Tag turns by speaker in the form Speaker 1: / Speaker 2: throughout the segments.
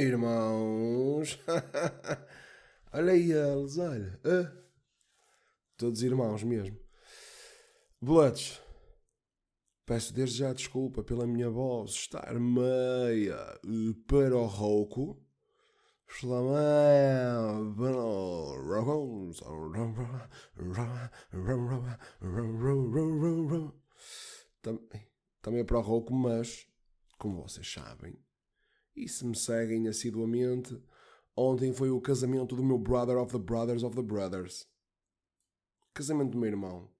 Speaker 1: irmãos. olha eles, olha. Ah. Todos irmãos mesmo. Bloods. Peço desde já desculpa pela minha voz estar meia eh, para o rouco. Também para o rouco, mas, como vocês sabem, e se me seguem assiduamente, ontem foi o casamento do meu brother of the brothers of the brothers. Casamento do meu irmão.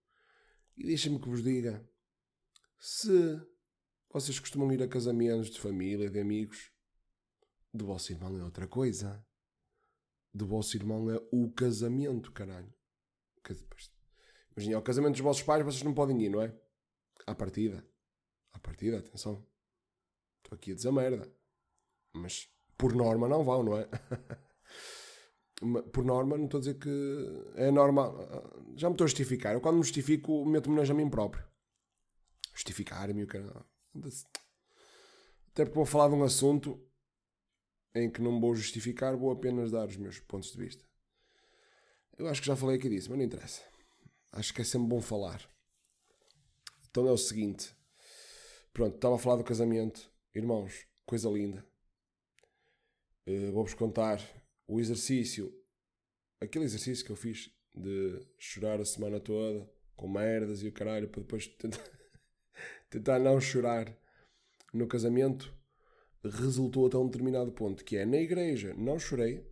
Speaker 1: E deixem-me que vos diga, se vocês costumam ir a casamentos de família, de amigos, do vosso irmão é outra coisa. Do vosso irmão é o casamento, caralho. Imagina, ao casamento dos vossos pais vocês não podem ir, não é? À partida. À partida, atenção. Estou aqui a dizer merda. Mas por norma não vão, não é? por norma, não estou a dizer que é normal. Já me estou a justificar. Eu quando me justifico, meto-me a mim próprio. Justificar-me o cara. Até porque vou falar de um assunto em que não vou justificar, vou apenas dar os meus pontos de vista. Eu acho que já falei aqui disso, mas não interessa. Acho que é sempre bom falar. Então é o seguinte. Pronto, estava a falar do casamento. Irmãos, coisa linda. Uh, Vou-vos contar o exercício, aquele exercício que eu fiz de chorar a semana toda, com merdas e o caralho, para depois tentar, tentar não chorar no casamento resultou até um determinado ponto, que é na igreja não chorei,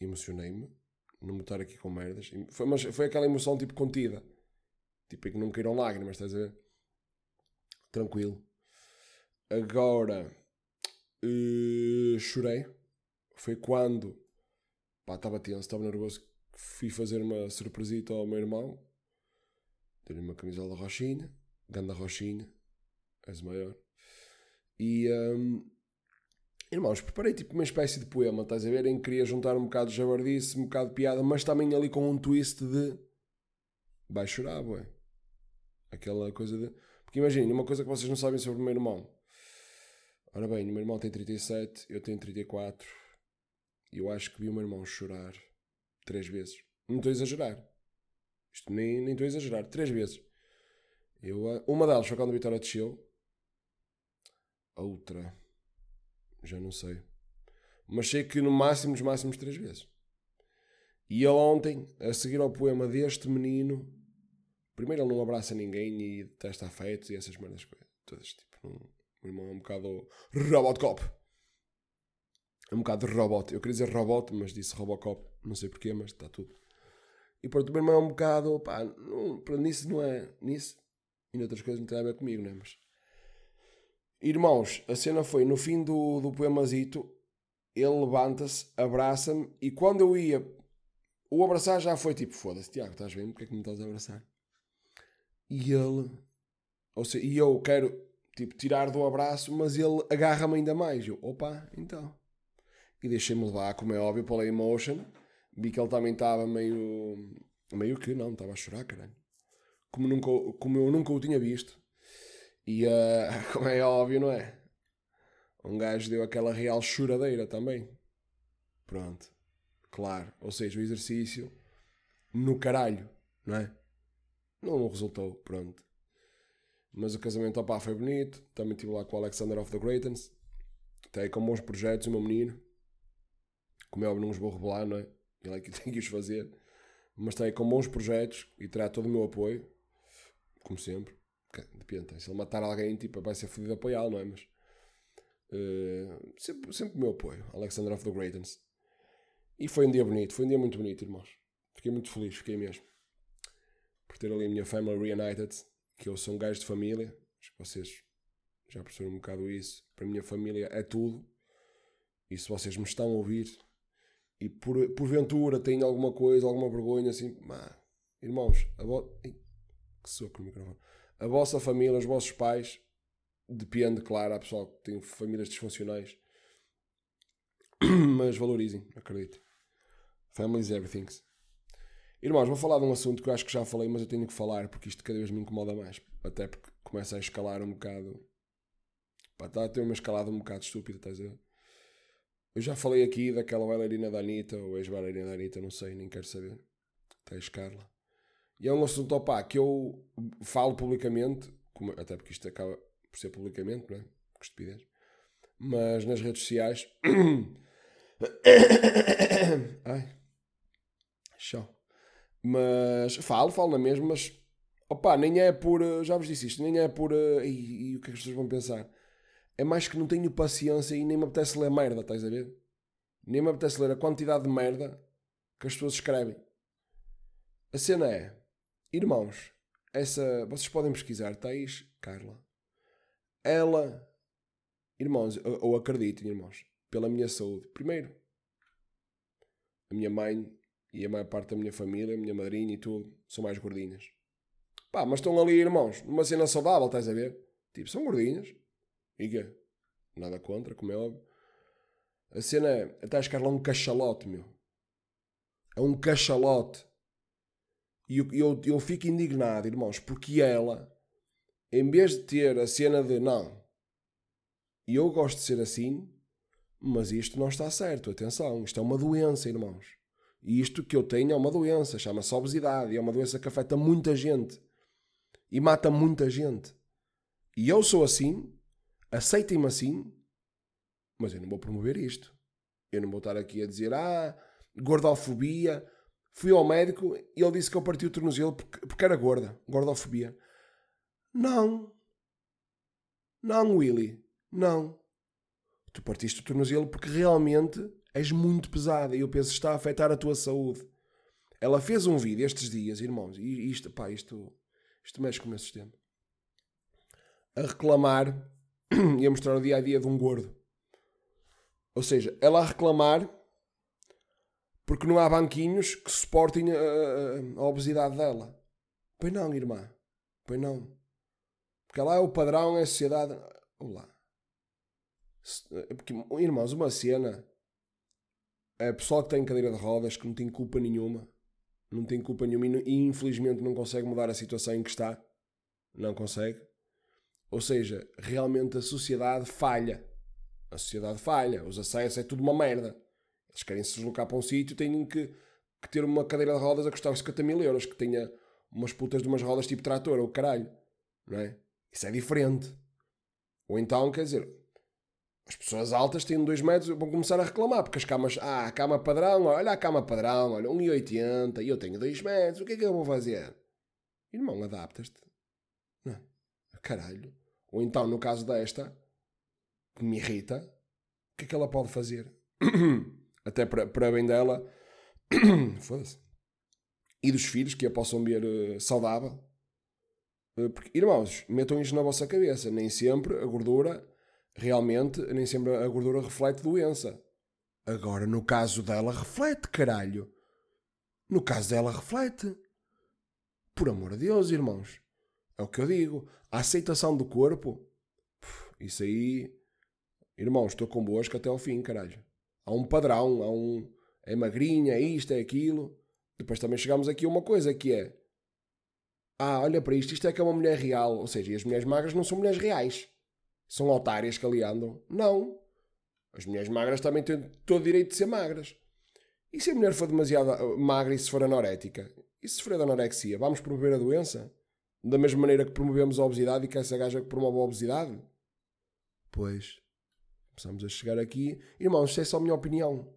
Speaker 1: emocionei-me, não me estar aqui com merdas, foi, mas foi aquela emoção tipo contida, tipo que não caíram lágrimas, estás a ver? Tranquilo. Agora uh, chorei, foi quando estava tenso, estava nervoso, fui fazer uma surpresita ao meu irmão, dei-lhe uma camisola roxinha, ganda roxinha, és maior, e um, Irmãos, preparei tipo uma espécie de poema, estás a ver? Em que queria juntar um bocado de jabardice, um bocado de piada, mas também ali com um twist de. Vai chorar, boé. Aquela coisa de. Porque imaginem, uma coisa que vocês não sabem sobre o meu irmão. Ora bem, o meu irmão tem 37, eu tenho 34. E eu acho que vi o meu irmão chorar três vezes. Não estou a exagerar. Isto nem, nem estou a exagerar. Três vezes. Eu, uma delas foi quando a Vitória desceu. A outra já não sei. Mas sei que no máximo, nos máximos três vezes. E ele ontem, a seguir ao poema deste menino, primeiro ele não abraça ninguém e testa afetos e essas merdas todas. Tipo, um, o irmão é um bocado Robocop. É um bocado robot. Eu queria dizer robot, mas disse Robocop. Não sei porquê, mas está tudo. E pronto, o meu irmão é um bocado. Pá, não, para nisso não é. Nisso. E noutras coisas não tem a ver comigo, não é? Mas Irmãos, a cena foi no fim do, do poemazito, ele levanta-se, abraça-me e quando eu ia, o abraçar já foi tipo, foda-se, Tiago, estás bem? Porque é que me estás a abraçar? E ele, ou seja, e eu quero tipo tirar do abraço, mas ele agarra-me ainda mais. Eu, opa, então. E deixei-me levar, como é óbvio, pela emotion. Vi que ele também estava meio. meio que não, estava a chorar, caralho. Como, nunca, como eu nunca o tinha visto. E uh, como é óbvio, não é? Um gajo deu aquela real choradeira também. Pronto. Claro. Ou seja, o exercício no caralho, não é? Não resultou, pronto. Mas o casamento, opá, foi bonito. Também estive lá com o Alexander of the Greatness. Até com bons projetos, o meu menino. Como é óbvio, não os vou revelar, não é? Ele é que tem que os fazer. Mas tem com bons projetos e terá todo o meu apoio. Como sempre. Depende, se ele matar alguém, tipo, vai ser fodido apoiá-lo, não é? Mas. Uh, sempre, sempre o meu apoio, Alexander of the Greatness. E foi um dia bonito, foi um dia muito bonito, irmãos. Fiquei muito feliz, fiquei mesmo. Por ter ali a minha family reunited, que eu sou um gajo de família. Acho que vocês já perceberam um bocado isso. Para a minha família é tudo. E se vocês me estão a ouvir e por, porventura têm alguma coisa, alguma vergonha, assim, irmãos, a voz. Que soco no microfone a vossa família, os vossos pais, depende, claro, há pessoal que tem famílias disfuncionais, mas valorizem, acredito. Family is everything. Irmãos, vou falar de um assunto que eu acho que já falei, mas eu tenho que falar porque isto cada vez me incomoda mais. Até porque começa a escalar um bocado. Pá, está a ter uma escalada um bocado estúpida, estás a ver? Eu já falei aqui daquela bailarina da Anitta, ou ex-bailarina da Anitta, não sei, nem quero saber. Tens Carla. E é um assunto, opá, que eu falo publicamente, como, até porque isto acaba por ser publicamente, não é? Que estupidez. Mas nas redes sociais. Ai. Chão. Mas falo, falo na mesma, mas opá, nem é por. Já vos disse isto, nem é por. E, e o que é que as pessoas vão pensar? É mais que não tenho paciência e nem me apetece ler merda, estás a ver? Nem me apetece ler a quantidade de merda que as pessoas escrevem. A cena é, irmãos, essa. Vocês podem pesquisar, Thaís Carla. Ela. Irmãos, ou acreditem, irmãos, pela minha saúde. Primeiro, a minha mãe e a maior parte da minha família, a minha madrinha e tudo, são mais gordinhas. Pá, mas estão ali, irmãos, numa cena saudável, estás a ver? Tipo, são gordinhas. E quê? Nada contra, como é óbvio. A cena é, até a Carla é um cachalote, meu. É um cachalote. E eu, eu, eu fico indignado, irmãos, porque ela, em vez de ter a cena de não, eu gosto de ser assim, mas isto não está certo, atenção, isto é uma doença, irmãos. E isto que eu tenho é uma doença, chama-se obesidade, é uma doença que afeta muita gente e mata muita gente. E eu sou assim, aceitem-me assim, mas eu não vou promover isto. Eu não vou estar aqui a dizer, ah, gordofobia. Fui ao médico e ele disse que eu parti o tornozelo porque era gorda, gordofobia. Não. Não, Willy. Não. Tu partiste o tornozelo porque realmente és muito pesada e eu penso está a afetar a tua saúde. Ela fez um vídeo estes dias, irmãos, e isto, pá, isto, isto mexe com o meu sistema. A reclamar e a mostrar o dia a dia de um gordo. Ou seja, ela a reclamar porque não há banquinhos que suportem a, a, a obesidade dela. Pois não, irmã. Pois não. Porque lá é o padrão, é a sociedade. Olá. Porque, irmãos, uma cena. A pessoa que tem cadeira de rodas, que não tem culpa nenhuma, não tem culpa nenhuma e infelizmente não consegue mudar a situação em que está. Não consegue. Ou seja, realmente a sociedade falha. A sociedade falha. Os acessos é tudo uma merda. Eles querem se deslocar para um sítio, têm que, que, ter uma cadeira de rodas a custar 50 mil euros, que tenha umas putas de umas rodas tipo trator ou caralho. Não é? Isso é diferente. Ou então, quer dizer, as pessoas altas têm 2 metros vão começar a reclamar, porque as camas, ah, a cama padrão, olha a cama padrão, olha, 1,80 e eu tenho 2 metros, o que é que eu vou fazer? Irmão, adaptas-te. Não. É? Caralho. Ou então, no caso desta, que me irrita, o que é que ela pode fazer? Até para, para bem dela, foda-se. E dos filhos, que a possam ver uh, saudável. Uh, porque, irmãos, metam isto na vossa cabeça. Nem sempre a gordura, realmente, nem sempre a gordura reflete doença. Agora, no caso dela, reflete, caralho. No caso dela, reflete. Por amor de Deus, irmãos. É o que eu digo. A aceitação do corpo, isso aí, irmãos, estou convosco até ao fim, caralho. Há um padrão, há um. É magrinha, é isto, é aquilo. Depois também chegamos aqui a uma coisa que é. Ah, olha para isto, isto é que é uma mulher real. Ou seja, e as mulheres magras não são mulheres reais. São otárias que ali andam. Não. As mulheres magras também têm todo o direito de ser magras. E se a mulher for demasiado magra e se for anorética? E se sofrer de anorexia? Vamos promover a doença? Da mesma maneira que promovemos a obesidade e que essa gaja que promove a obesidade? Pois. Começamos a chegar aqui. Irmãos, isto é só a minha opinião.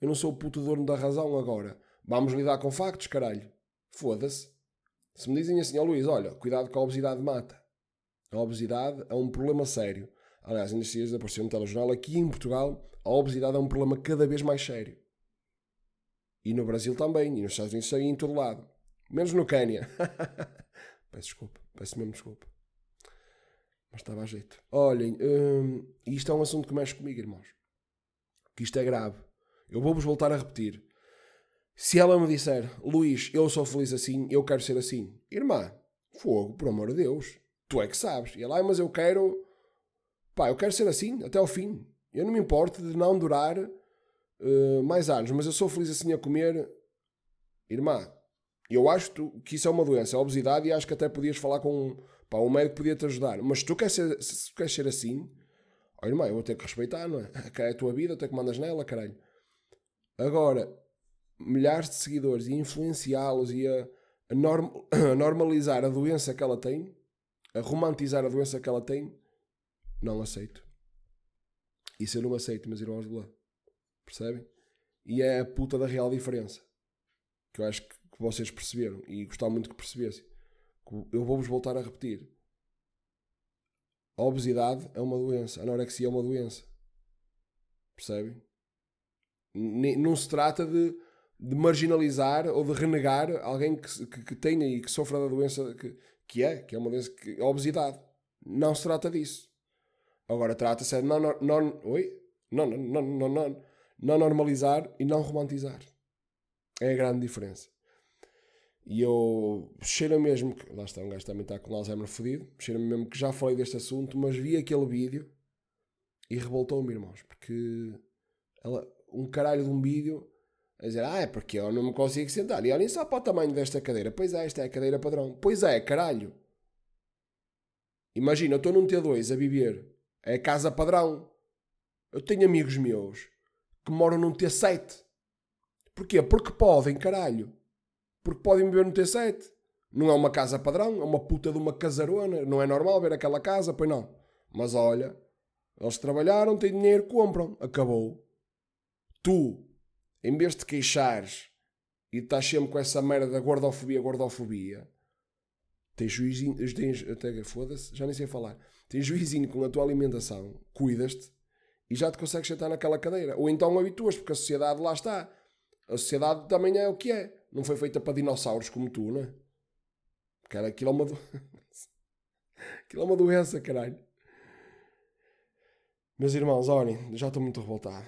Speaker 1: Eu não sou o puto dono da razão agora. Vamos lidar com factos, caralho. Foda-se. Se me dizem assim, ó oh, Luís, olha, cuidado com a obesidade mata. A obesidade é um problema sério. Aliás, nestes dias apareceu no telejornal, aqui em Portugal, a obesidade é um problema cada vez mais sério. E no Brasil também, e nos Estados Unidos também, em todo lado. Menos no Quênia. Peço desculpa, peço mesmo desculpa. Mas estava a jeito. Olhem, hum, isto é um assunto que mexe comigo, irmãos. Que isto é grave. Eu vou-vos voltar a repetir. Se ela me disser, Luís, eu sou feliz assim, eu quero ser assim. Irmã, fogo, por amor de Deus. Tu é que sabes. E ela, mas eu quero. Pá, eu quero ser assim, até ao fim. Eu não me importo de não durar uh, mais anos, mas eu sou feliz assim a comer. Irmã, eu acho que isso é uma doença, a obesidade, e acho que até podias falar com pá, um médico podia te ajudar. Mas se tu queres ser, se tu queres ser assim, Ó irmão, eu vou ter que respeitar, não é? É a tua vida, tu é que mandas nela, caralho. Agora, milhares de seguidores e influenciá-los e a, a, norm, a normalizar a doença que ela tem, a romantizar a doença que ela tem, não aceito. Isso eu não aceito, meus irmãos de lá. Percebem? E é a puta da real diferença. Que eu acho que, vocês perceberam. E gostava muito que percebessem. Eu vou-vos voltar a repetir. A obesidade é uma doença. A anorexia é uma doença. Percebem? Não se trata de, de marginalizar ou de renegar alguém que, que, que, tenha e que sofra da doença que, que é, que é uma doença que a obesidade. Não se trata disso. Agora trata-se de não, não, oi? Não, não, não, não, não normalizar e não romantizar. É a grande diferença. E eu cheira mesmo que. Lá está, um gajo também está com Alzheimer fodido. Cheira mesmo que já falei deste assunto, mas vi aquele vídeo e revoltou-me, irmãos. Porque ela, um caralho de um vídeo a dizer: Ah, é porque eu não me consigo sentar. E olhem só para o tamanho desta cadeira. Pois é, esta é a cadeira padrão. Pois é, caralho. Imagina, eu estou num T2 a viver é a casa padrão. Eu tenho amigos meus que moram num T7. Porquê? Porque podem, caralho. Porque podem viver no T7. Não é uma casa padrão, é uma puta de uma casarona. Não é normal ver aquela casa, pois não. Mas olha, eles trabalharam, têm dinheiro, compram. Acabou. Tu, em vez de queixares e estás sempre com essa merda da gordofobia, gordofobia, tens juizinho, tens, até foda-se, já nem sei falar tens juizinho com a tua alimentação, cuidas-te e já te consegues sentar naquela cadeira. Ou então habituas, porque a sociedade lá está. A sociedade também é o que é. Não foi feita para dinossauros como tu, não é? Porque aquilo é uma, do... aquilo é uma doença, caralho. Meus irmãos, olhem, já estou muito revoltado.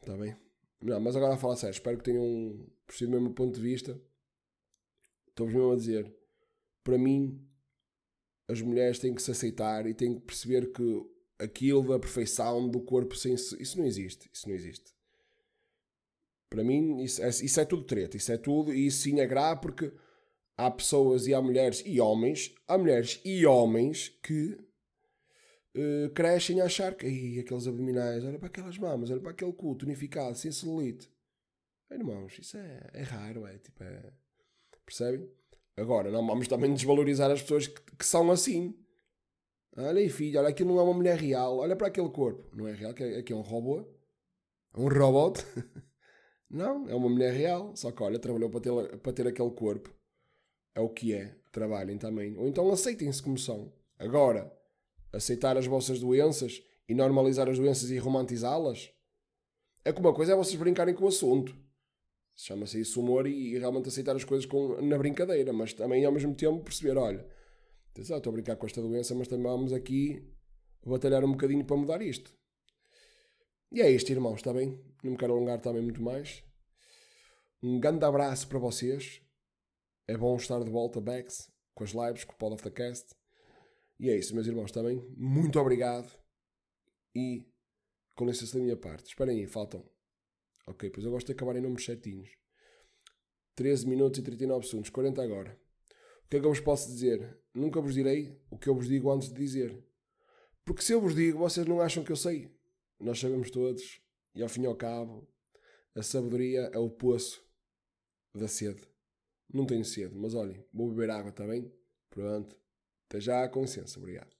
Speaker 1: Está bem? Não, mas agora a falar sério, espero que tenham percebido mesmo ponto de vista. Estou-vos mesmo a dizer, para mim, as mulheres têm que se aceitar e têm que perceber que aquilo da perfeição do corpo sem isso não existe. Isso não existe. Para mim, isso é, isso é tudo treta. Isso é tudo, e isso sim é grave porque há pessoas e há mulheres e homens, há mulheres e homens que uh, crescem a achar que aqueles abdominais, olha para aquelas mamas, olha para aquele cu tonificado, sem celulite. Irmãos, isso é, é raro, é tipo, é, percebem? Agora, não vamos também desvalorizar as pessoas que, que são assim. Olha aí, filho, olha, aquilo não é uma mulher real. Olha para aquele corpo. Não é real, que é, que é um robô. Um robot. não, é uma mulher real. Só que, olha, trabalhou para ter, para ter aquele corpo. É o que é. Trabalhem também. Ou então aceitem-se como são. Agora, aceitar as vossas doenças e normalizar as doenças e romantizá-las é que uma coisa é vocês brincarem com o assunto. Chama-se isso humor e, e, realmente aceitar as coisas com, na brincadeira, mas também ao mesmo tempo perceber: olha, atenção, estou a brincar com esta doença, mas também vamos aqui batalhar um bocadinho para mudar isto. E é isto, irmãos, está bem? Não me quero alongar também muito mais. Um grande abraço para vocês. É bom estar de volta, Bex, com as lives, com o Pod of the Cast. E é isso, meus irmãos, bem? Muito obrigado. E com licença da minha parte. Esperem aí, faltam Ok, pois eu gosto de acabar em números certinhos. 13 minutos e 39 segundos, 40 agora. O que é que eu vos posso dizer? Nunca vos direi o que eu vos digo antes de dizer. Porque se eu vos digo, vocês não acham que eu sei. Nós sabemos todos, e ao fim e ao cabo, a sabedoria é o poço da sede. Não tenho sede, mas olhem, vou beber água, está bem? Pronto. Até já, com obrigado.